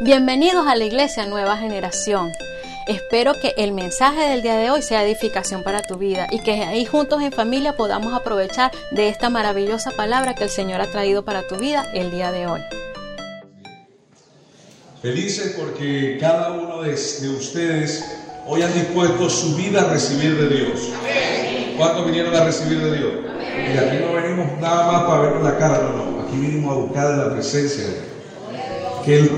Bienvenidos a la Iglesia Nueva Generación. Espero que el mensaje del día de hoy sea edificación para tu vida y que ahí juntos en familia podamos aprovechar de esta maravillosa palabra que el Señor ha traído para tu vida el día de hoy. Felices porque cada uno de, de ustedes hoy han dispuesto su vida a recibir de Dios. ¿Cuántos vinieron a recibir de Dios? Y aquí no venimos nada más para vernos la cara, no, no. Aquí vinimos a buscar la presencia de Dios. Que Él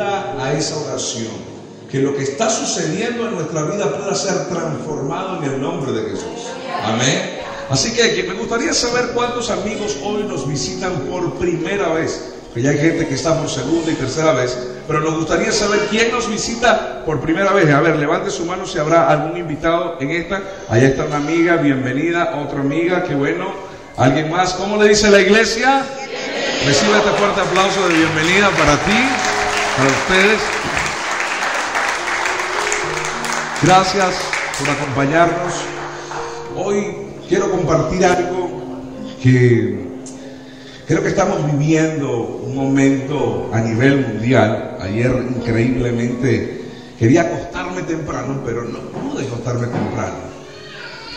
a esa oración que lo que está sucediendo en nuestra vida pueda ser transformado en el nombre de Jesús. Amén. Así que, me gustaría saber cuántos amigos hoy nos visitan por primera vez. Que ya hay gente que está por segunda y tercera vez, pero nos gustaría saber quién nos visita por primera vez. A ver, levante su mano si habrá algún invitado en esta. Allá está una amiga, bienvenida, otra amiga, qué bueno. ¿Alguien más? ¿Cómo le dice la iglesia? Recibe este fuerte aplauso de bienvenida para ti, para ustedes. Gracias por acompañarnos. Hoy quiero compartir algo que creo que estamos viviendo un momento a nivel mundial. Ayer increíblemente quería acostarme temprano, pero no pude acostarme temprano.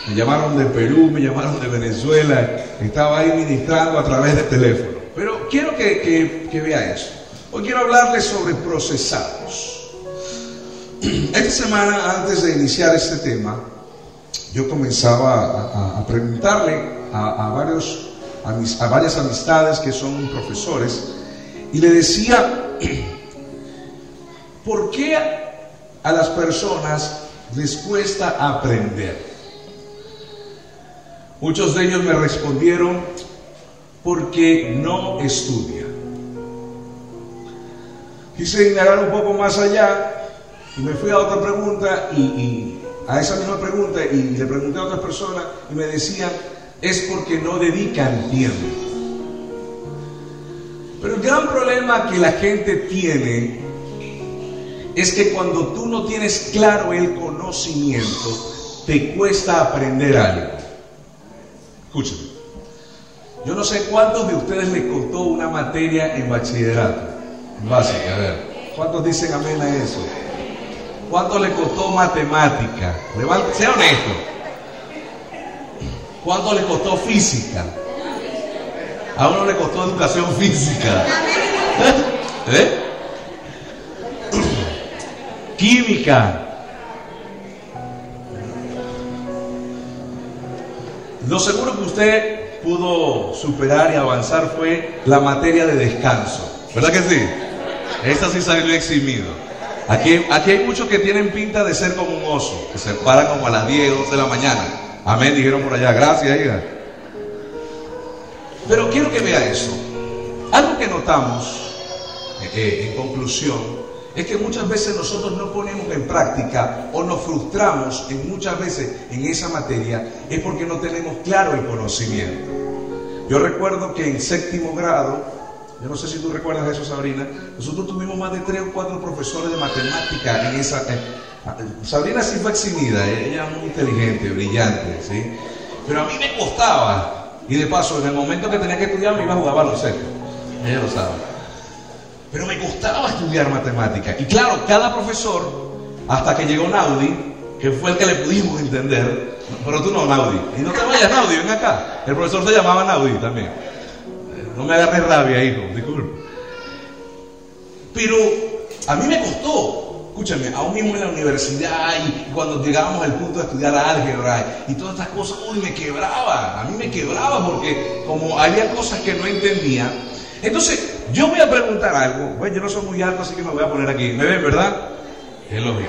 Me llamaron de Perú, me llamaron de Venezuela, estaba ahí ministrando a través de teléfono. Pero quiero que, que vea eso. Hoy quiero hablarles sobre procesados. Esta semana, antes de iniciar este tema, yo comenzaba a, preguntarle a, varios, a, varias amistades que son profesores y le decía, ¿por qué a las personas les cuesta aprender? Muchos de ellos me respondieron, porque no estudia. Quise indagar un poco más allá y me fui a otra pregunta y, a esa misma pregunta y le pregunté a otras personas y me decían, es porque no dedican tiempo. Pero el gran problema que la gente tiene es que cuando tú no tienes claro el conocimiento, te cuesta aprender algo. Escúchame. Yo no sé cuántos de ustedes le costó una materia en bachillerato, básica, a ver. ¿Cuántos dicen amén a eso? ¿Cuánto le costó matemática? sea honesto. ¿Cuánto le costó física? A uno le costó educación física. ¿Eh? Química. Lo seguro que usted pudo superar y avanzar fue la materia de descanso. ¿Verdad que sí? Esta sí salió eximido. Aquí, aquí hay muchos que tienen pinta de ser como un oso, que se paran como a las 10, 12 de la mañana. Amén, dijeron por allá, gracias, hija. Pero quiero que vea eso. Algo que notamos, eh, eh, en conclusión, es que muchas veces nosotros no ponemos en práctica o nos frustramos en muchas veces en esa materia, es porque no tenemos claro el conocimiento. Yo recuerdo que en séptimo grado, yo no sé si tú recuerdas eso, Sabrina. Nosotros tuvimos más de tres o cuatro profesores de matemática en esa. Sabrina sí fue eximida, eh, ella muy inteligente, brillante, ¿sí? Pero a mí me costaba. Y de paso, en el momento que tenía que estudiar, me iba a jugar baloncesto. Ella lo sabe. Pero me costaba estudiar matemática. Y claro, cada profesor, hasta que llegó Naudi, que fue el que le pudimos entender, pero tú no, Naudi. Y no te vayas, Naudi, ven acá. El profesor se llamaba Naudi también. No me agarre rabia, hijo, disculpe. Pero a mí me costó, escúchame, aún mismo en la universidad y cuando llegábamos al punto de estudiar álgebra y todas estas cosas, uy, me quebraba, a mí me quebraba porque como había cosas que no entendía. Entonces, yo voy a preguntar algo, bueno, yo no soy muy alto, así que me voy a poner aquí. ¿Me ven, verdad? Es lógico.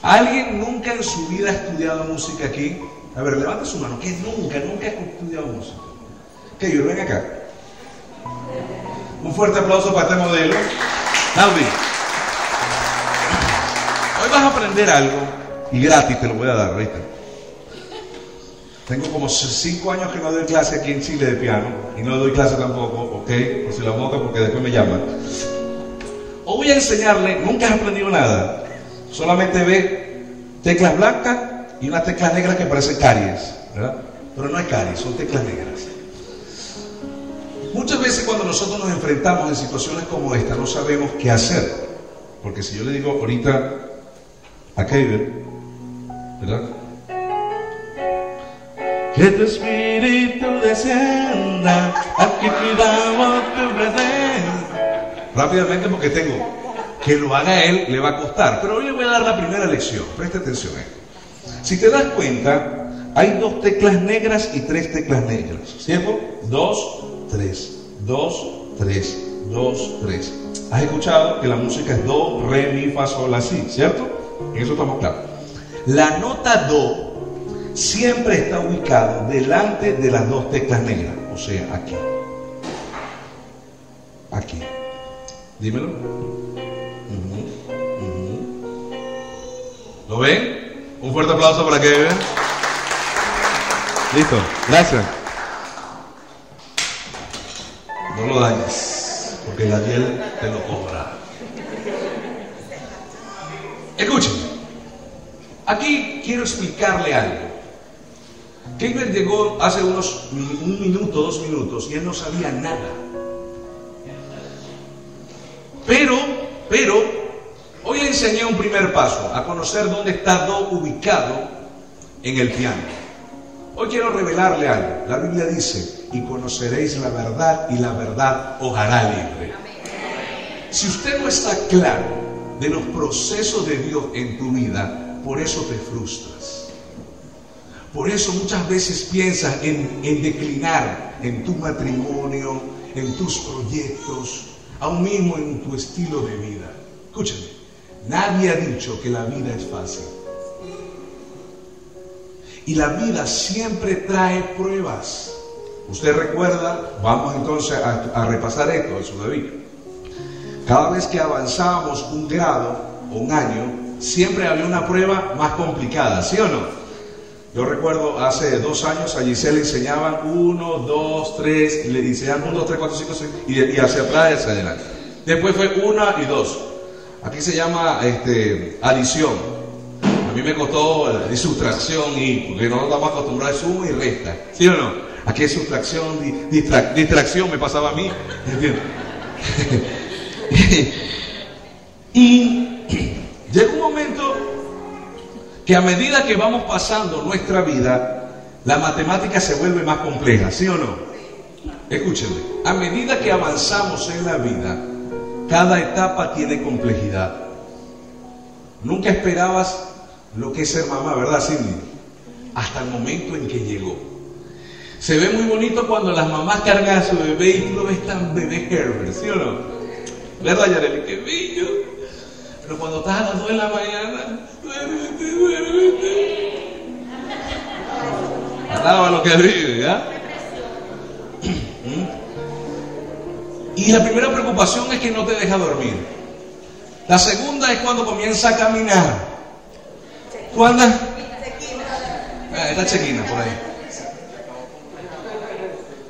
¿Alguien nunca en su vida ha estudiado música aquí? A ver, levanta su mano, que nunca, nunca ha estudiado música. Que yo ven acá. Un fuerte aplauso para este modelo. Naudi, hoy vas a aprender algo y gratis te lo voy a dar, ¿viste? Tengo como cinco años que no doy clase aquí en Chile de piano y no doy clase tampoco, ¿ok? Por si la moto, porque después me llaman. Hoy voy a enseñarle, nunca has aprendido nada, solamente ve teclas blancas y unas teclas negras que parecen caries, ¿verdad? Pero no hay caries, son teclas negras. Muchas veces cuando nosotros nos enfrentamos en situaciones como esta, no sabemos qué hacer. Porque si yo le digo ahorita a Kevin, ¿verdad? Que tu espíritu descienda, aquí cuidamos tu presencia. Rápidamente porque tengo que lo haga él, le va a costar. Pero hoy le voy a dar la primera lección. Preste atención a esto. Si te das cuenta, hay dos teclas negras y tres teclas negras. ¿Cierto? Dos, tres. Dos, tres. Dos, tres. ¿Has escuchado que la música es do, re, mi, fa, sol, así? ¿Cierto? En eso estamos claros. La nota do siempre está ubicada delante de las dos teclas negras. O sea, aquí. Aquí. Dímelo. ¿Lo ven? Un fuerte aplauso para que vean. Listo, gracias. No lo dañes, porque Daniel te lo cobra. Escúcheme. Aquí quiero explicarle algo. Kevin llegó hace unos un minuto, dos minutos, y él no sabía nada. Pero, pero, hoy le enseñé un primer paso, a conocer dónde está Do ubicado en el piano. Hoy quiero revelarle algo. La Biblia dice, y conoceréis la verdad y la verdad os hará libre. Si usted no está claro de los procesos de Dios en tu vida, por eso te frustras. Por eso muchas veces piensas en, en declinar en tu matrimonio, en tus proyectos, aún mismo en tu estilo de vida. Escúchame, nadie ha dicho que la vida es fácil. Y la vida siempre trae pruebas. Usted recuerda, vamos entonces a, repasar esto de su vida. Cada vez que avanzábamos un grado o un año, siempre había una prueba más complicada, ¿sí o no? Yo recuerdo hace dos años a Giselle le enseñaban uno, dos, tres, y le enseñaban uno, dos, tres, cuatro, cinco, seis, y, y hacia atrás y hacia adelante. Después fue una y dos. Aquí se llama este, adición. A mí me costó la sustracción y porque no estamos acostumbrados a suma y resta. ¿Sí o no? Aquí es sustracción, di- distra- distracción me pasaba a mí. y llega un momento que a medida que vamos pasando nuestra vida, la matemática se vuelve más compleja, ¿sí o no? Escúchenme, a medida que avanzamos en la vida, cada etapa tiene complejidad. Nunca esperabas lo que es ser mamá, ¿verdad? Hasta el momento en que llegó. Se ve muy bonito cuando las mamás cargan a su bebé y tú lo ves tan bebé Herbert, ¿sí o no? ¿Verdad, Yareli? ¡Qué bello! Pero cuando estás a las 2 de la mañana, duérmete, duérmete. Alaba lo que vive, ¿ya? Y la primera preocupación es que no te deja dormir. La segunda es cuando comienza a caminar. ¿Tú andas? Ah, está chequina por ahí.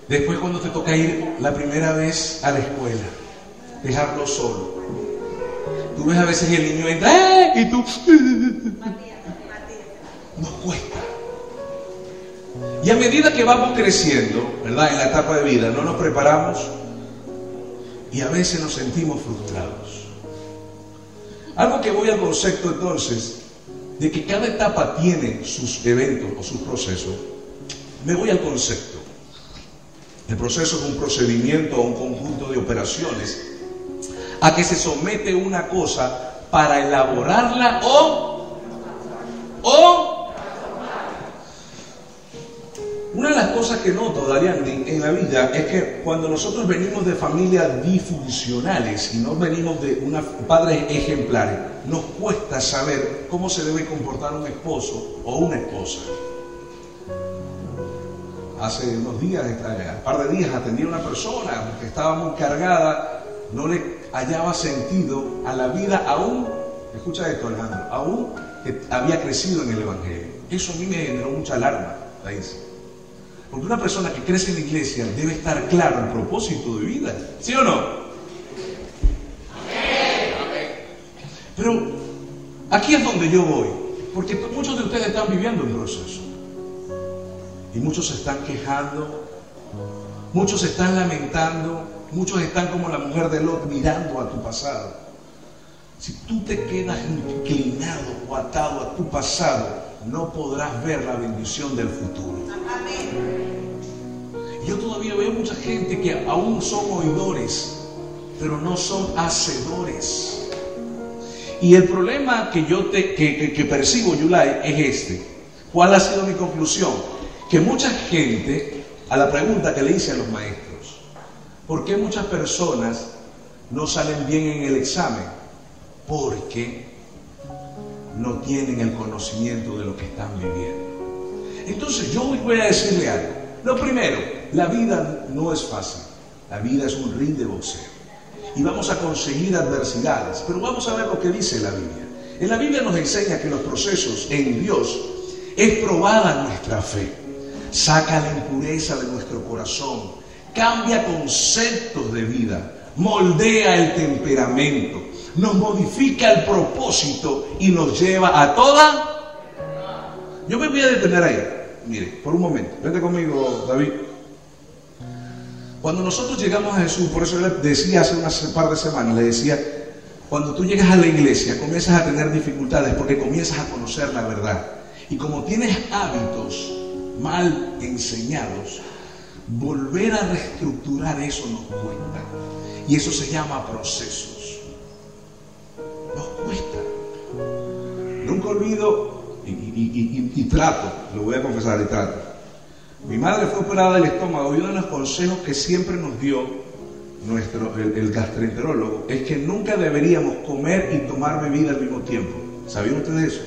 Después cuando te toca ir la primera vez a la escuela, dejarlo solo. Tú ves a veces el niño entra ¡eh! y tú nos cuesta. Y a medida que vamos creciendo, ¿verdad? En la etapa de vida, no nos preparamos y a veces nos sentimos frustrados. Algo que voy al concepto entonces de que cada etapa tiene sus eventos o sus procesos, me voy al concepto. El proceso es un procedimiento o un conjunto de operaciones a que se somete una cosa para elaborarla o o una de las cosas que noto, Dariandi, en la vida es que cuando nosotros venimos de familias disfuncionales y no venimos de padres ejemplares, nos cuesta saber cómo se debe comportar un esposo o una esposa. Hace unos días, un par de días, atendí a una persona que estaba muy cargada, no le hallaba sentido a la vida aún, escucha esto Alejandro, aún había crecido en el Evangelio. Eso a mí me generó mucha alarma, la dice. Porque una persona que crece en la iglesia debe estar claro el propósito de vida. ¿Sí o no? Pero aquí es donde yo voy. Porque muchos de ustedes están viviendo un proceso. Y muchos se están quejando. Muchos están lamentando, muchos están como la mujer de Lot mirando a tu pasado. Si tú te quedas inclinado o atado a tu pasado, no podrás ver la bendición del futuro. Yo todavía veo mucha gente que aún son oidores, pero no son hacedores. Y el problema que yo te, que, percibo, Yulai, es este. ¿Cuál ha sido mi conclusión? Que mucha gente, a la pregunta que le hice a los maestros, ¿por qué muchas personas no salen bien en el examen? Porque no tienen el conocimiento de lo que están viviendo. Entonces yo hoy voy a decirle algo. Lo primero, la vida no es fácil. La vida es un ring de boxeo y vamos a conseguir adversidades. Pero vamos a ver lo que dice la Biblia. En la Biblia nos enseña que los procesos en Dios es probada nuestra fe, saca la impureza de nuestro corazón, cambia conceptos de vida, moldea el temperamento, nos modifica el propósito y nos lleva a toda... Yo me voy a detener ahí. Mire, por un momento. Vente conmigo, David. Cuando nosotros llegamos a Jesús, por eso le decía hace unas par de semanas, le decía, cuando tú llegas a la iglesia comienzas a tener dificultades porque comienzas a conocer la verdad. Y como tienes hábitos mal enseñados, volver a reestructurar eso nos cuesta. Y eso se llama procesos. Nos cuesta. Nunca olvido y, trato, lo voy a confesar, y trato mi madre fue operada del estómago y uno de los consejos que siempre nos dio nuestro, el, gastroenterólogo es que nunca deberíamos comer y tomar bebida al mismo tiempo. ¿Sabían ustedes eso?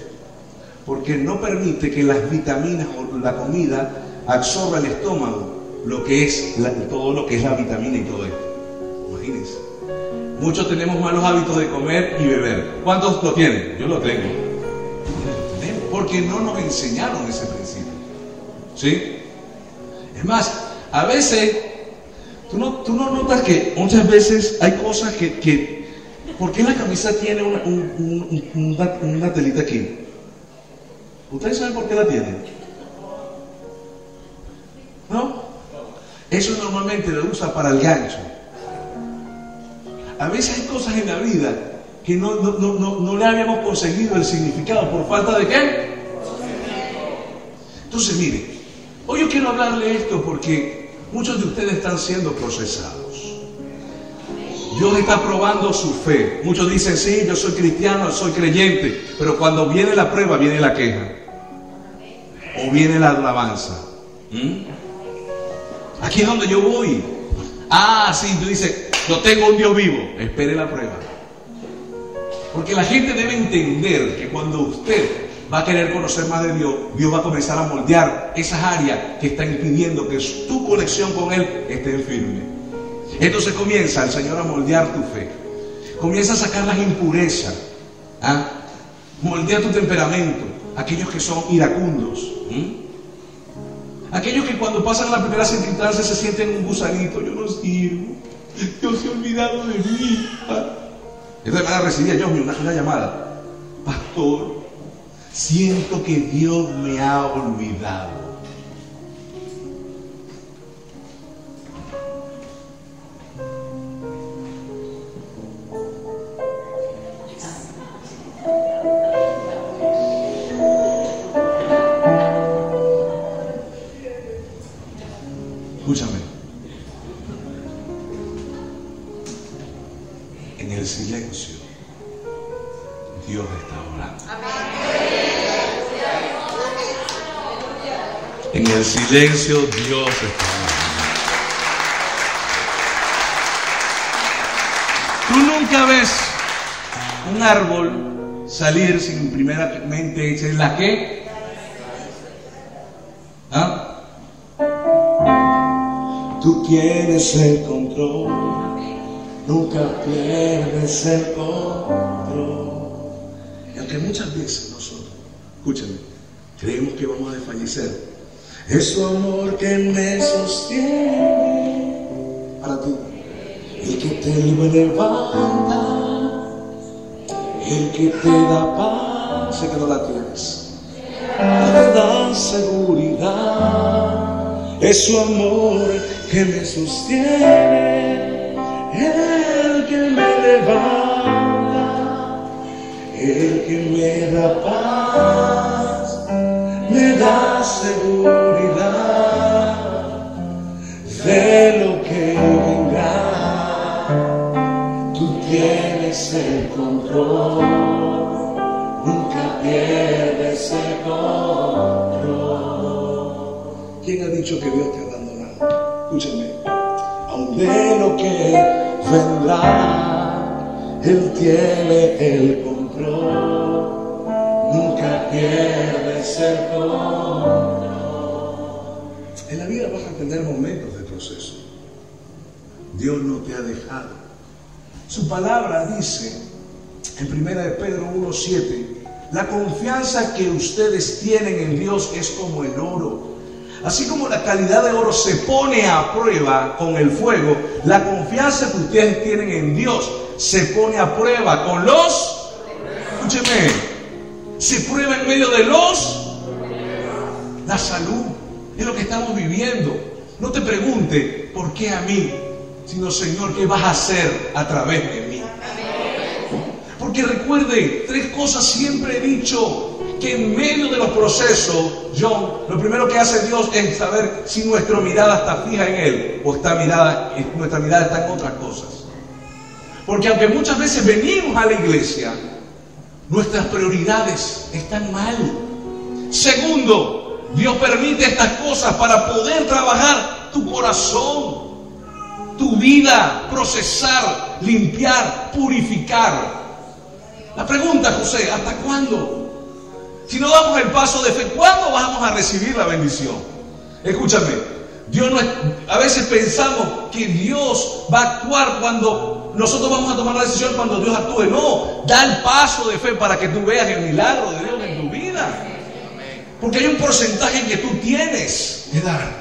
Porque no permite que las vitaminas o la comida absorba el estómago lo que es todo lo que es la vitamina y todo esto. Imagínense. Muchos tenemos malos hábitos de comer y beber. ¿Cuántos lo tienen? Yo lo tengo. Porque no nos enseñaron ese principio. ¿Sí? Es más, a veces, tú no, tú no notas que muchas veces hay cosas que, que ¿por qué la camisa tiene una, una, telita aquí? ¿Ustedes saben por qué la tiene? ¿No? Eso normalmente lo usa para el gancho. A veces hay cosas en la vida que no, no, le habíamos conseguido el significado por falta de qué. Entonces, mire, Hoy yo quiero hablarle esto porque muchos de ustedes están siendo procesados. Dios está probando su fe. Muchos dicen, sí, yo soy cristiano, soy creyente, pero cuando viene la prueba, viene la queja. O viene la alabanza. ¿Mm? Aquí es donde yo voy. Ah, sí, tú dices, yo tengo un Dios vivo. Espere la prueba. Porque la gente debe entender que cuando usted va a querer conocer más de Dios, Dios va a comenzar a moldear esas áreas que están impidiendo que tu conexión con Él esté firme. Entonces comienza el Señor a moldear tu fe. Comienza a sacar las impurezas. ¿ah? Moldea tu temperamento. Aquellos que son iracundos. Aquellos que cuando pasan la primera circunstancia se sienten un gusanito. Yo no sirvo. Dios se ha olvidado de mí. ¿ah? Esta semana recibía yo una, una llamada. Pastor, siento que Dios me ha olvidado. Escúchame. En el silencio, Dios está orando. En el silencio Dios está. Tú nunca ves un árbol salir sin primeramente echar la qué. Tienes el control, nunca pierdes el control. Y aunque muchas veces nosotros, escúchame, creemos que vamos a desfallecer, es tu amor que me sostiene para ti. El que te levanta, el que te da paz, sé que no la tienes, te da seguridad, Es su amor que me sostiene, el que me levanta, el que me da paz, me da seguridad de lo que vendrá. Tú tienes el control, nunca pierdes el control. ¿Quién ha dicho que Dios te? Escúchame, aun de lo que vendrá, Él tiene el control, nunca pierdes el control. En la vida vas a tener momentos de proceso. Dios no te ha dejado. Su palabra dice en 1 de Pedro 1:7, la confianza que ustedes tienen en Dios es como el oro. Así como la calidad de oro se pone a prueba con el fuego, la confianza que ustedes tienen en Dios se pone a prueba con los, escúcheme, se prueba en medio de los, la salud, es lo que estamos viviendo. No te pregunte por qué a mí, sino Señor, ¿qué vas a hacer a través de mí? Porque recuerde, tres cosas siempre he dicho, que en medio de los procesos, John, lo primero que hace Dios es saber si nuestra mirada está fija en Él o está mirada, nuestra mirada está en otras cosas. Porque aunque muchas veces venimos a la iglesia, nuestras prioridades están mal. Segundo, Dios permite estas cosas para poder trabajar tu corazón, tu vida, procesar, limpiar, purificar. La pregunta, José, ¿hasta cuándo? Si no damos el paso de fe, ¿cuándo vamos a recibir la bendición? Escúchame, Dios no a veces pensamos que Dios va a actuar cuando nosotros vamos a tomar la decisión cuando Dios actúe. No, da el paso de fe para que tú veas el milagro de Dios en tu vida. Porque hay un porcentaje que tú tienes que dar.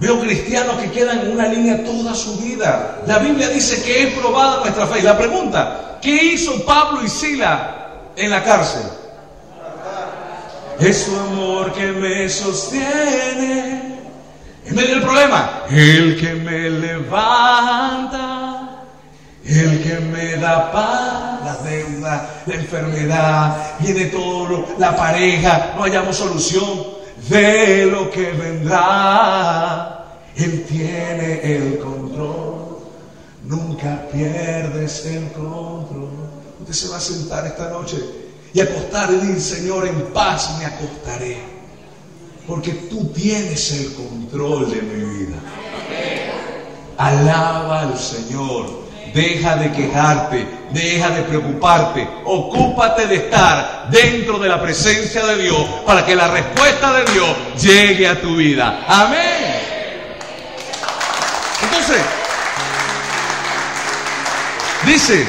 Veo cristianos que quedan en una línea toda su vida. La Biblia dice que es probada nuestra fe. Y la pregunta, ¿qué hizo Pablo y Sila en la cárcel? Es su amor que me sostiene. En medio del problema, el que me levanta, el que me da paz, la deuda, la enfermedad, viene todo, la pareja, no hallamos solución de lo que vendrá. Él tiene el control, nunca pierdes el control. Usted se va a sentar esta noche y acostar y decir, Señor, en paz me acostaré. Porque tú tienes el control de mi vida. Alaba al Señor. Deja de quejarte, deja de preocuparte, ocúpate de estar dentro de la presencia de Dios para que la respuesta de Dios llegue a tu vida. Amén. Entonces, dice,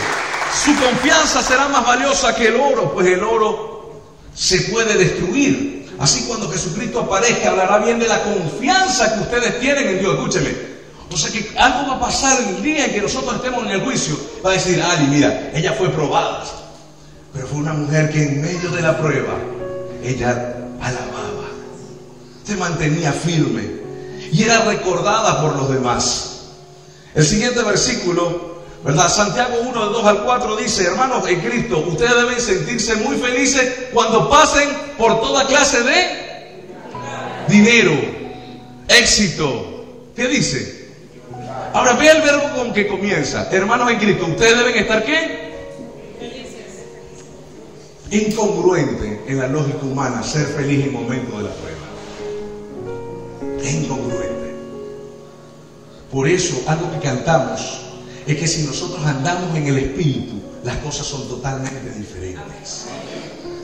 su confianza será más valiosa que el oro, pues el oro se puede destruir. Así cuando Jesucristo aparezca, hablará bien de la confianza que ustedes tienen en Dios. Escúcheme. O sea que algo va a pasar el día en que nosotros estemos en el juicio. Va a decir, Ali, mira, ella fue probada. Pero fue una mujer que en medio de la prueba, ella alababa. Se mantenía firme. Y era recordada por los demás. El siguiente versículo ¿Verdad? Santiago 1, 2 al 4 dice, hermanos en Cristo, ustedes deben sentirse muy felices cuando pasen por toda clase de dinero, éxito. ¿Qué dice? Ahora ve el verbo con que comienza. Hermanos en Cristo, ustedes deben estar qué? Incongruente en la lógica humana ser feliz en momentos de la prueba. Incongruente. Por eso, algo que cantamos es que si nosotros andamos en el Espíritu, las cosas son totalmente diferentes.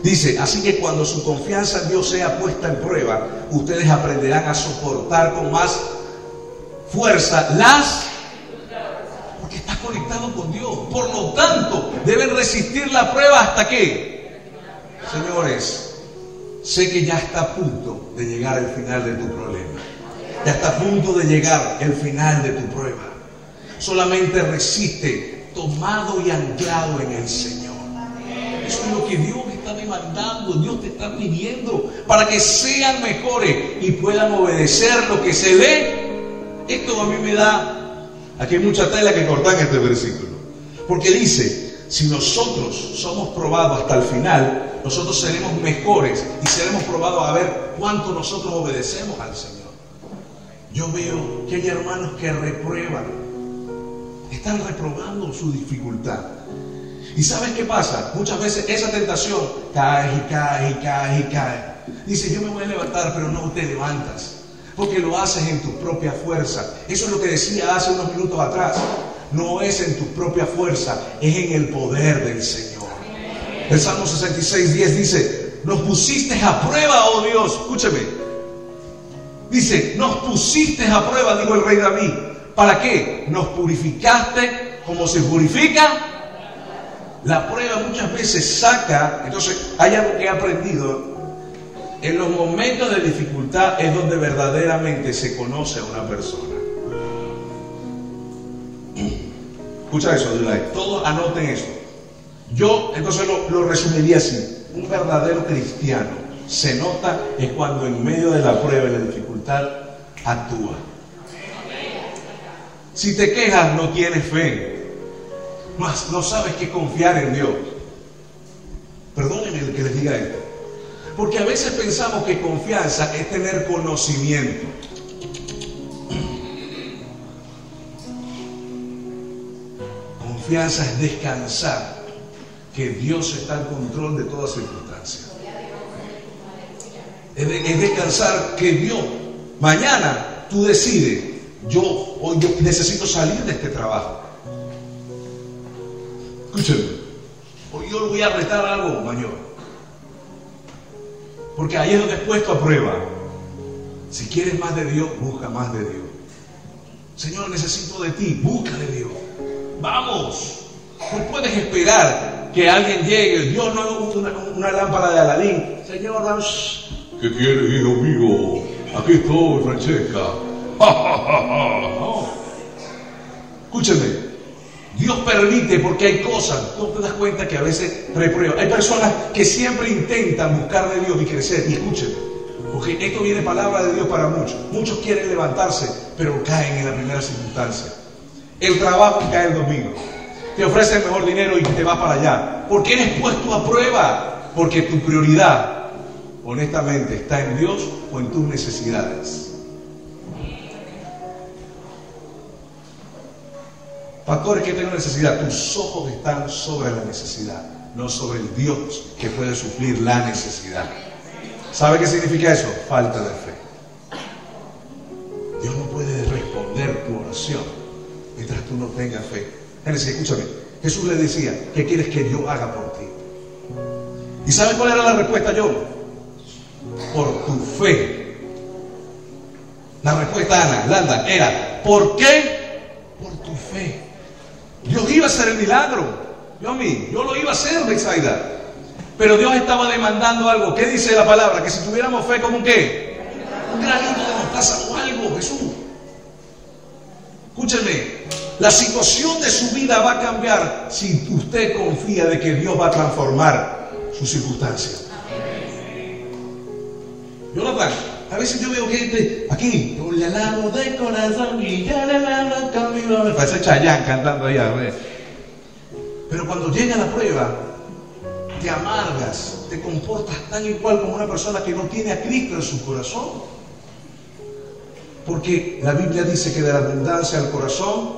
Dice, así que cuando su confianza en Dios sea puesta en prueba, ustedes aprenderán a soportar con más fuerza las... Porque estás conectado con Dios. Por lo tanto, deben resistir la prueba hasta que... Señores, sé que ya está a punto de llegar el final de tu problema. Ya está a punto de llegar el final de tu prueba solamente resiste tomado y anclado en el Señor. Eso es lo que Dios está demandando, Dios te está pidiendo para que sean mejores y puedan obedecer lo que se lee. Esto a mí me da, aquí hay mucha tela que cortar en este versículo. Porque dice, si nosotros somos probados hasta el final, nosotros seremos mejores y seremos probados a ver cuánto nosotros obedecemos al Señor. Yo veo que hay hermanos que reprueban, están reprobando su dificultad. ¿Y sabes qué pasa? Muchas veces esa tentación cae y cae y cae y cae. Dice, yo me voy a levantar, pero no te levantas. Porque lo haces en tu propia fuerza. Eso es lo que decía hace unos minutos atrás. No es en tu propia fuerza, es en el poder del Señor. El Salmo 66, 10 dice, nos pusiste a prueba, oh Dios. Escúcheme. Dice, nos pusiste a prueba, dijo el rey David. ¿Para qué? Nos purificaste como se purifica la prueba muchas veces saca, entonces hay algo que he aprendido, en los momentos de dificultad es donde verdaderamente se conoce a una persona. Escucha eso, Dulay. Todos anoten eso. Yo entonces lo, lo resumiría así. Un verdadero cristiano se nota es cuando en medio de la prueba y la dificultad actúa. Si te quejas no tienes fe no sabes qué confiar en Dios. Perdónenme que les diga esto. Porque a veces pensamos que confianza es tener conocimiento. Confianza es descansar que Dios está en control de todas circunstancias. Es descansar que Dios, mañana tú decides, yo necesito salir de este trabajo. Escúchenme. Hoy yo voy a retar algo mayor. Porque ahí es donde es puesto a prueba. Si quieres más de Dios, busca más de Dios. Señor, necesito de ti, busca de Dios. Vamos. No puedes esperar que alguien llegue. Dios no es una, lámpara de Aladín. Señor, ¿qué quieres, hijo mío? Aquí estoy, Francesca. Escúcheme. Dios permite porque hay cosas, tú te das cuenta que a veces reprueba. Hay personas que siempre intentan buscar de Dios y crecer. Y escúcheme, porque esto viene palabra de Dios para muchos. Muchos quieren levantarse, pero caen en la primera circunstancia. El trabajo cae el domingo. Te ofrece el mejor dinero y te vas para allá. Porque eres puesto a prueba. Porque tu prioridad, honestamente, está en Dios o en tus necesidades. Factores que tengo necesidad. Tus ojos están sobre la necesidad, no sobre el Dios que puede suplir la necesidad. ¿Sabe qué significa eso? Falta de fe. Dios no puede responder tu oración mientras tú no tengas fe. Génesis, escúchame. Jesús le decía, ¿qué quieres que yo haga por ti? ¿Y sabes cuál era la respuesta yo? Por tu fe. La respuesta Ana, Landa, era, ¿por qué? Por tu fe. Dios iba a hacer el milagro. Dios mío, yo lo iba a hacer, Bexaida. Pero Dios estaba demandando algo. ¿Qué dice la palabra? Que si tuviéramos fe como un qué? Un granito de mostaza o algo, Jesús. Escúcheme, la situación de su vida va a cambiar si usted confía de que Dios va a transformar su circunstancia. Jonathan, a veces yo veo gente aquí, yo le alabo de corazón y ya le alabo camino. Me parece Chayán cantando allá. Pero cuando llega la prueba, te amargas, te comportas tan igual como una persona que no tiene a Cristo en su corazón. Porque la Biblia dice que de la abundancia del corazón,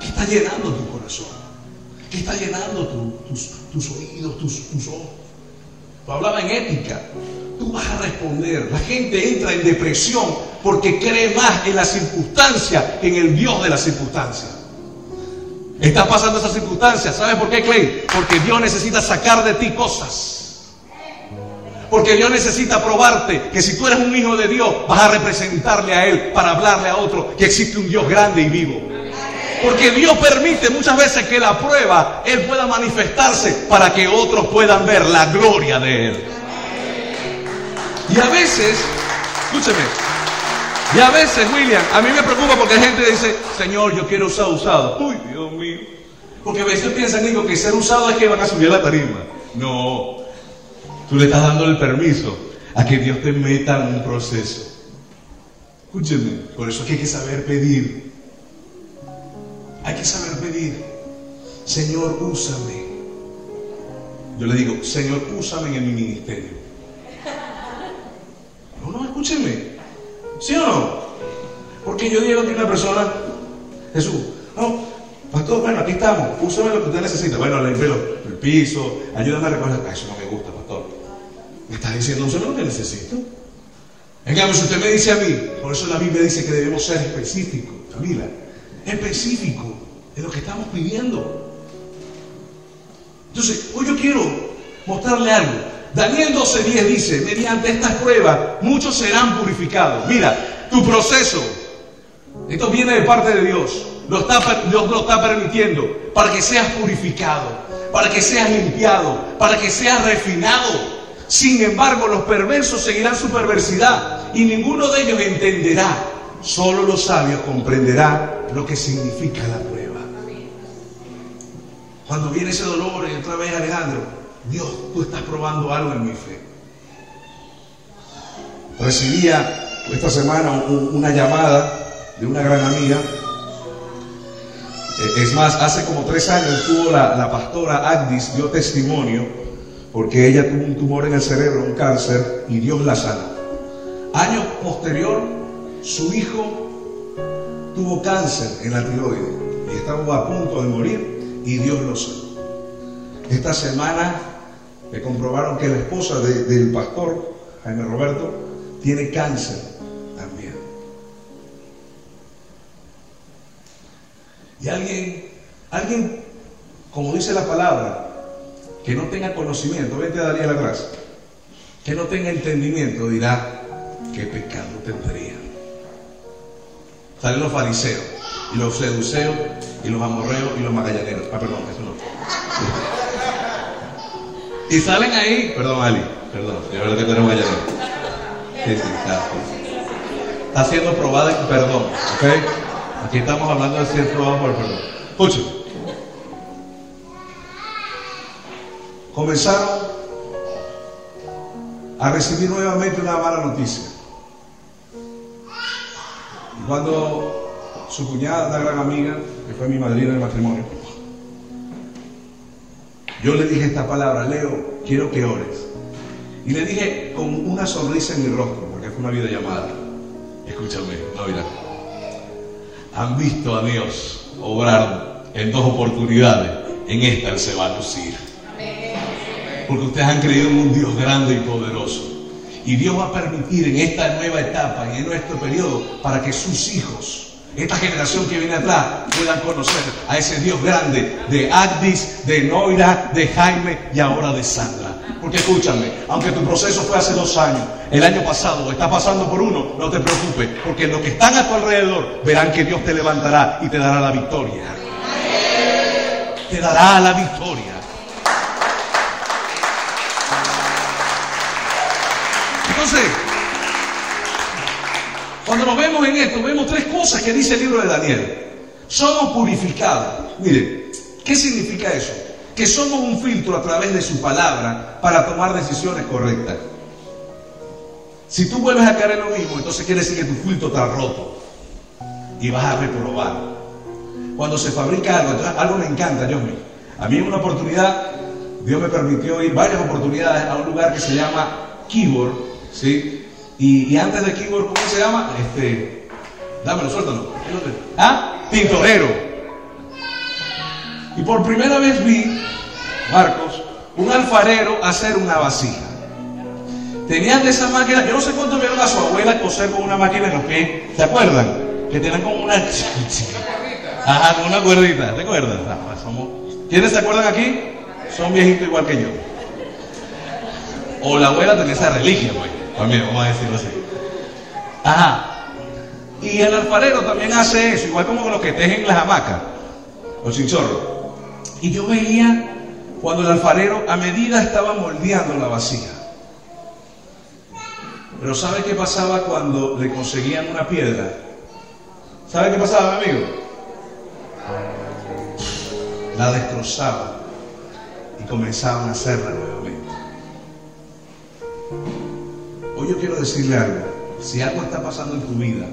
¿qué está llenando tu corazón? ¿Qué está llenando tus, oídos, tus, tus ojos? Hablaba en ética tú vas a responder. La gente entra en depresión porque cree más en la circunstancia que en el Dios de la circunstancia. Está pasando esa circunstancia. ¿Sabes por qué, Clay? Porque Dios necesita sacar de ti cosas. Porque Dios necesita probarte que si tú eres un hijo de Dios, vas a representarle a Él para hablarle a otro que existe un Dios grande y vivo. Porque Dios permite muchas veces que la prueba Él pueda manifestarse para que otros puedan ver la gloria de Él. Y a veces, escúcheme, y a veces, William, a mí me preocupa porque hay gente dice, Señor, yo quiero usar usado. Uy, Dios mío. Porque a veces piensan, digo, que ser usado es que van a subir a la tarima. No, tú le estás dando el permiso a que Dios te meta en un proceso. Escúcheme, por eso hay que saber pedir. Hay que saber pedir. Señor, úsame. Yo le digo, Señor, úsame en mi ministerio. No, no, escúcheme. ¿Sí o no? Porque yo digo que una persona, Jesús, no, pastor, bueno, aquí estamos, úsame lo que usted necesita. Bueno, le el piso, ayúdame a recoger. Eso no me gusta, pastor. Me está diciendo, úsame lo que necesito. En cambio, si usted me dice a mí, por eso la Biblia dice que debemos ser específicos, familia, específicos de lo que estamos pidiendo. Entonces, hoy yo quiero mostrarle algo. Daniel 12:10 dice, mediante estas pruebas muchos serán purificados. Mira, tu proceso, esto viene de parte de Dios. Lo está, Dios lo está permitiendo para que seas purificado, para que seas limpiado, para que seas refinado. Sin embargo, los perversos seguirán su perversidad y ninguno de ellos entenderá. Solo los sabios comprenderán lo que significa la prueba. Cuando viene ese dolor y otra vez Alejandro, Dios, tú estás probando algo en mi fe. Recibía esta semana una llamada de una gran amiga. Eh, es más, hace como tres años tuvo la, pastora Agdis, dio testimonio, porque ella tuvo un tumor en el cerebro, un cáncer, y Dios la sanó. Años posterior, su hijo tuvo cáncer en la tiroides y estaba a punto de morir y Dios lo sanó. Esta semana me comprobaron que la esposa del pastor, Jaime Roberto, tiene cáncer también. Y alguien, alguien, como dice la palabra, que no tenga conocimiento, vete a Daniel atrás, que no tenga entendimiento, dirá, ¿qué pecado tendría? Salen los fariseos, y los seduceos, y los amorreos, y los magallaneros. Ah, perdón, eso no. Y salen ahí, perdón, Ali, perdón, yo verdad que tú eres magallanero. Sí, sí, está, está siendo probada en perdón, ¿ok? Aquí estamos hablando de ser probado perdón. Escuchen. Comenzaron a recibir nuevamente una mala noticia. Y cuando su cuñada, una gran amiga, que fue mi madrina del matrimonio, yo le dije esta palabra, Leo, quiero que ores. Y le dije con una sonrisa en mi rostro, porque fue una videollamada. Escúchame, mira. Han visto a Dios obrar en dos oportunidades. En esta se va a lucir. Porque ustedes han creído en un Dios grande y poderoso. Y Dios va a permitir en esta nueva etapa y en nuestro periodo para que sus hijos esta generación que viene atrás puedan conocer a ese Dios grande de Agdis, de Noira, de Jaime y ahora de Sandra. Porque escúchame, aunque tu proceso fue hace dos años, el año pasado estás pasando por uno, no te preocupes, porque los que están a tu alrededor verán que Dios te levantará y te dará la victoria. Te dará la victoria. Cuando nos vemos en esto, vemos tres cosas que dice el libro de Daniel. Somos purificados. Miren, ¿qué significa eso? Que somos un filtro a través de su palabra para tomar decisiones correctas. Si tú vuelves a caer en lo mismo, entonces quiere decir que tu filtro está roto y vas a reprobar. Cuando se fabrica algo, algo me encanta, Dios mío. A mí una oportunidad, Dios me permitió ir varias oportunidades a un lugar que se llama Keyboard, ¿sí? Y, antes de Keyboard, ¿cómo se llama? Este, dámelo, suéltalo. ¿Ah? Tintorero. Y por primera vez vi, Marcos, un alfarero hacer una vasija. Tenían de esas máquinas, yo no sé cuánto vieron a su abuela coser con una máquina en los pies, ¿se acuerdan? Que tenían como una... Ajá, con una cuerdita, ¿te acuerdas? Ah, somos... ¿Quiénes se acuerdan aquí? Son viejitos igual que yo. O la abuela tenía esa religión, pues. También, vamos a decirlo así. Ajá. Y el alfarero también hace eso, igual como los que tejen las hamacas, los chinchorros. Y yo veía cuando el alfarero a medida estaba moldeando la vasija. Pero ¿sabe qué pasaba cuando le conseguían una piedra? ¿Sabe qué pasaba, amigo? La destrozaba. y comenzaban a hacerla nuevamente. Hoy yo quiero decirle algo. Si algo está pasando en tu vida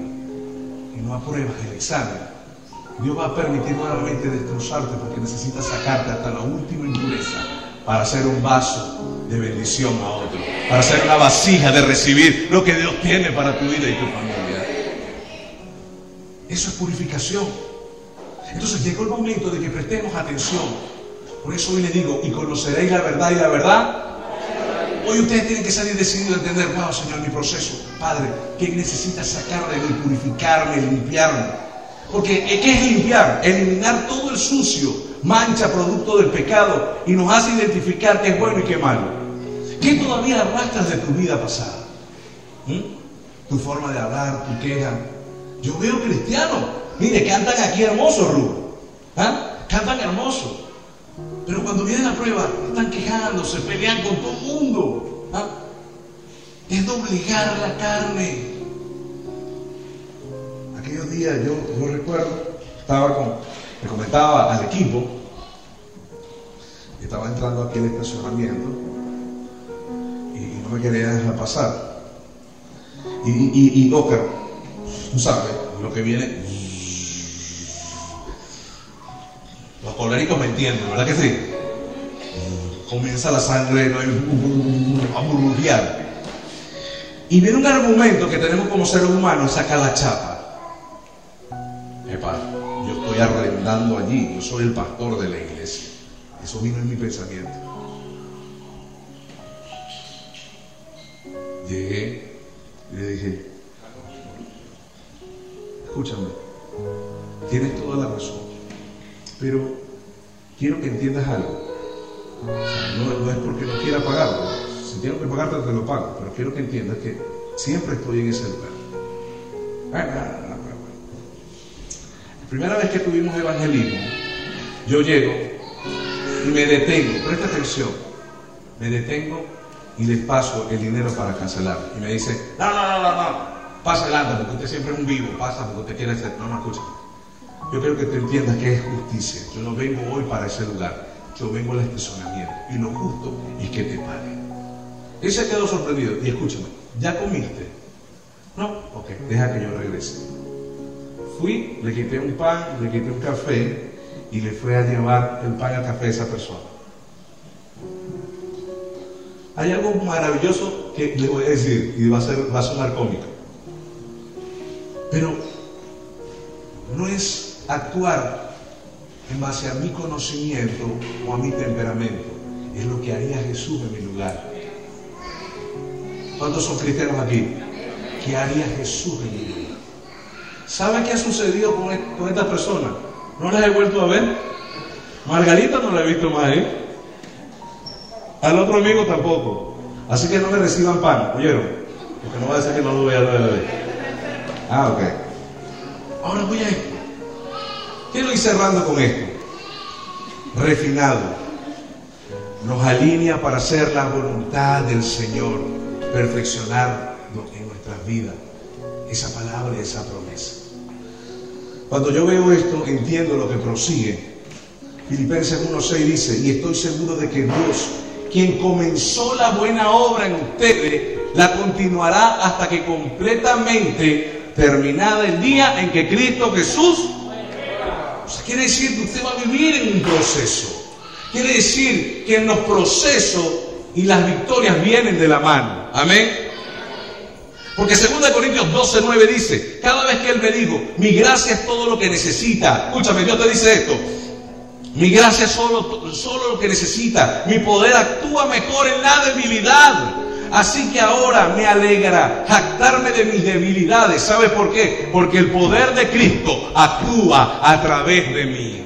y no apruebas el examen, Dios va a permitir nuevamente destrozarte porque necesitas sacarte hasta la última impureza para hacer un vaso de bendición a otro, para hacer una vasija de recibir lo que Dios tiene para tu vida y tu familia. Eso es purificación. Entonces llegó el momento de que prestemos atención. Por eso hoy le digo, y conoceréis la verdad y la verdad. Hoy ustedes tienen que salir decididos a entender, wow, Señor, mi proceso, Padre, ¿qué necesita sacar de mí, purificarme, limpiarme? Porque ¿qué es limpiar? Eliminar todo el sucio, mancha, producto del pecado y nos hace identificar qué es bueno y qué malo. ¿Qué todavía arrastras de tu vida pasada? ¿Mm? Tu forma de hablar, tu queja. Yo veo cristianos, mire, cantan aquí hermoso, Rubén. ¿Ah? Cantan hermoso. Pero cuando viene la prueba, están quejándose, pelean con todo el mundo. ¿Ah? Es doblegar la carne aquellos días yo, yo recuerdo, estaba con, le comentaba al equipo, estaba entrando aquí al estacionamiento y, no me quería dejar pasar. Y, y, y Oscar, tú sabes, lo que viene. Los coléricos me entienden, ¿verdad que sí? Comienza la sangre a burbujear. Y viene un argumento que tenemos como seres humanos, saca la chapa yo estoy arrendando allí, yo soy el pastor de la iglesia. Eso vino en mi pensamiento. Llegué y le dije, escúchame, quiero que entiendas algo. No, es porque no quiera pagar, si tengo que pagarte te lo pago, pero quiero que entiendas que siempre estoy en ese lugar. Primera vez que tuvimos evangelismo, yo llego y me detengo, presta atención, me detengo y les paso el dinero para cancelar. Y me dice, no, no, no, no, no, pasa adelante, porque usted siempre es un vivo, pasa porque usted quiere hacer. No, no, escucha. Yo quiero que te entiendas que es justicia. Yo no vengo hoy para ese lugar, yo vengo al estacionamiento. Y lo justo es que te pague. Él se quedó sorprendido. Y escúchame, ¿ya comiste? No, ok, deja que yo regrese. Fui, le quité un pan, le quité un café y le fui a llevar el pan al café a esa persona. Hay algo maravilloso que le voy a decir y va a, ser, va a sonar cómico. Pero no es actuar en base a mi conocimiento o a mi temperamento. Es lo que haría Jesús en mi lugar. ¿Cuántos son cristianos aquí? ¿Qué haría Jesús en mi lugar? ¿Sabe qué ha sucedido con, esta persona? No las he vuelto a ver. Margarita no la he visto más ahí. Al otro amigo tampoco. Así que no me reciban pan, ¿oyeron? Porque no va a decir que no lo voy a ver. Ah, ok. Ahora voy a esto. Quiero ir cerrando con esto. Refinado. Nos alinea para hacer la voluntad del Señor, perfeccionar en nuestras vidas esa palabra y esa promesa. Cuando yo veo esto, entiendo lo que prosigue. Filipenses 1.6 dice, y estoy seguro de que Dios, quien comenzó la buena obra en ustedes, la continuará hasta que completamente terminada el día en que Cristo Jesús... Quiere decir que usted va a vivir en un proceso. Quiere decir que en los procesos y las victorias vienen de la mano. Amén. Porque 2 Corintios 12, 9 dice, cada vez que Él me dijo, mi gracia es todo lo que necesita. Escúchame, Dios te dice esto. Mi gracia es solo, solo lo que necesita. Mi poder actúa mejor en la debilidad. Así que ahora me alegra jactarme de mis debilidades. ¿Sabe por qué? Porque el poder de Cristo actúa a través de mí.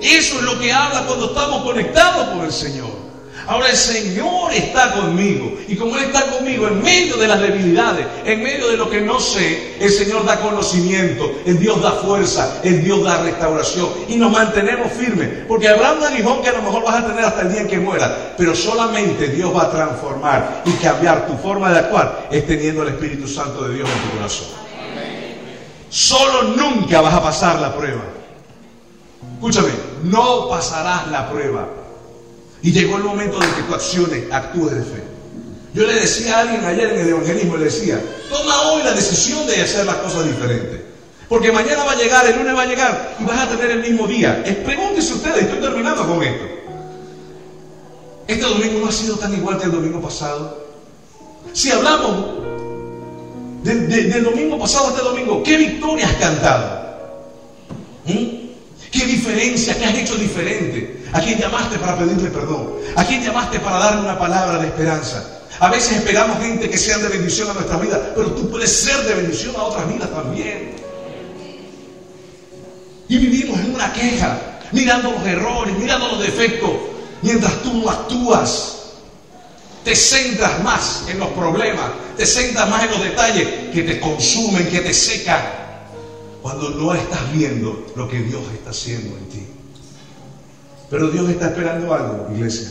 Eso es lo que habla cuando estamos conectados con el Señor. Ahora el Señor está conmigo. Y como Él está conmigo en medio de las debilidades, en medio de lo que no sé, el Señor da conocimiento, el Dios da fuerza, el Dios da restauración. Y nos mantenemos firmes. Porque habrá un aguijón que a lo mejor vas a tener hasta el día en que muera. Pero solamente Dios va a transformar y cambiar tu forma de actuar es teniendo el Espíritu Santo de Dios en tu corazón. Solo nunca vas a pasar la prueba. Escúchame, no pasarás la prueba Y llegó el momento de que tú acciones, actúes de fe. Yo le decía a alguien ayer en el evangelismo, le decía, toma hoy la decisión de hacer las cosas diferentes. Porque mañana va a llegar, el lunes va a llegar y vas a tener el mismo día. Es, pregúntese ustedes, estoy terminando con esto. Este domingo no ha sido tan igual que el domingo pasado. Si hablamos del domingo pasado a este domingo, ¿qué victoria has cantado? ¿Mm? ¿Qué diferencia? ¿Qué has hecho diferente? ¿A quién llamaste para pedirle perdón? ¿A quién llamaste para darle una palabra de esperanza? A veces esperamos gente que sea de bendición a nuestra vida, pero tú puedes ser de bendición a otras vidas también. Y vivimos en una queja, mirando los errores, mirando los defectos, mientras tú no actúas. Te centras más en los problemas, te centras más en los detalles que te consumen, que te secan, cuando no estás viendo lo que Dios está haciendo en ti. Pero Dios está esperando algo, iglesia,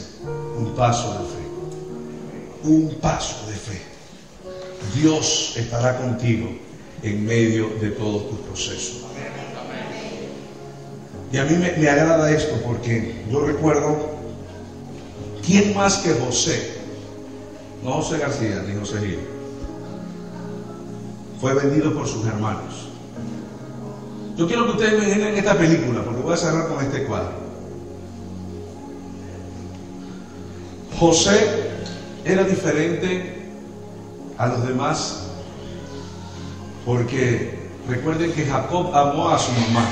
un paso de fe. Un paso de fe. Dios estará contigo en medio de todos tus procesos. Y a mí me, agrada esto porque yo recuerdo, ¿quién más que José? No José García ni José Gil. Fue vendido por sus hermanos. Yo quiero que ustedes me imaginen esta película, porque voy a cerrar con este cuadro. José era diferente a los demás porque recuerden que Jacob amó a su mamá.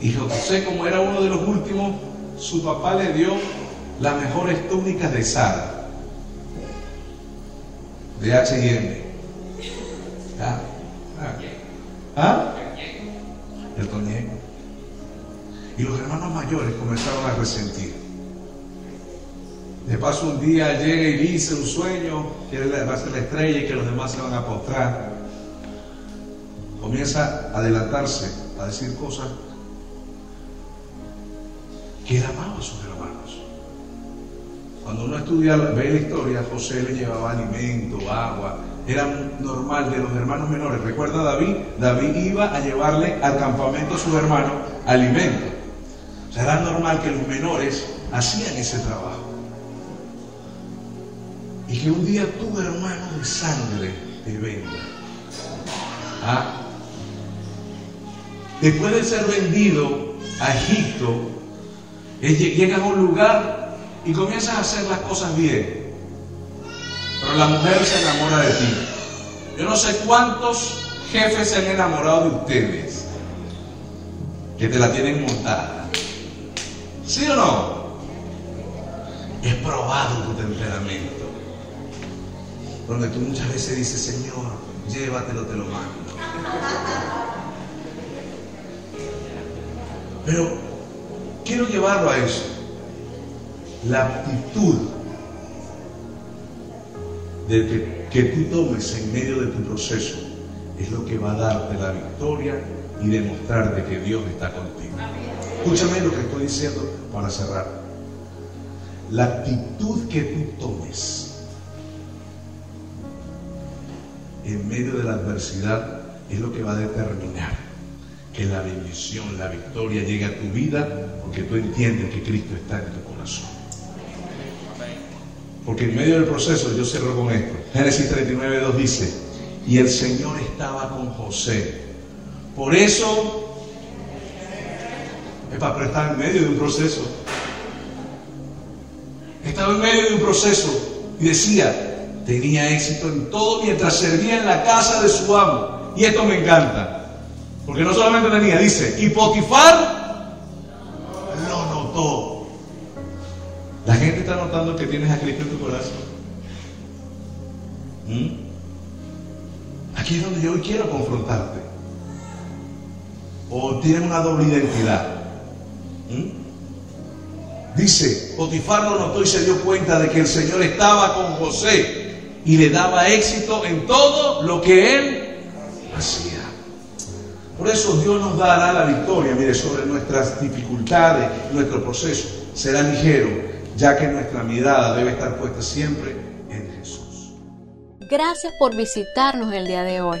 Y José, como era uno de los últimos, su papá le dio las mejores túnicas de Sara, de H&M. ¿Ah? ¿Ah? El toñeco. Y los hermanos mayores comenzaron a resentir. De paso un día llega y dice un sueño, que va a la estrella y que los demás se van a postrar. Comienza a adelantarse, a decir cosas que él amaba a sus hermanos. Cuando uno estudia, ve la historia, José le llevaba alimento, agua, era normal de los hermanos menores. ¿Recuerda David? David iba a llevarle al campamento a sus hermanos alimento. O sea, era normal que los menores hacían ese trabajo. Y que un día tu hermano de sangre te venga. ¿Ah? Después de ser vendido a Egipto, Llegas a un lugar y comienzas a hacer las cosas bien. Pero la mujer se enamora de ti. Yo no sé cuántos jefes se han enamorado de ustedes. Que te la tienen montada. ¿Sí o no? Es probado tu temperamento. Donde tú muchas veces dices, Señor, llévatelo, te lo mando. Pero quiero llevarlo a eso. La actitud de que, tú tomes en medio de tu proceso es lo que va a darte la victoria y demostrarte que Dios está contigo. Escúchame lo que estoy diciendo para cerrar. La actitud que tú tomes en medio de la adversidad es lo que va a determinar que la bendición, la victoria llegue a tu vida porque tú entiendes que Cristo está en tu corazón. Porque en medio del proceso, yo cierro con esto. Génesis 39, 2 dice, y el Señor estaba con José. Por eso, epa, pero estaba en medio de un proceso. Estaba en medio de un proceso y decía, tenía éxito en todo mientras servía en la casa de su amo. Y esto me encanta. Porque no solamente tenía, dice, y Potifar lo notó. La gente está notando que tienes a Cristo en tu corazón. ¿Mm? Aquí es donde yo hoy quiero confrontarte. O tienes una doble identidad. ¿Mm? Dice, Potifar lo notó y se dio cuenta de que el Señor estaba con José y le daba éxito en todo lo que él hacía. Por eso Dios nos dará la victoria, mire, sobre nuestras dificultades, nuestro proceso. Será ligero, ya que nuestra mirada debe estar puesta siempre en Jesús. Gracias por visitarnos el día de hoy.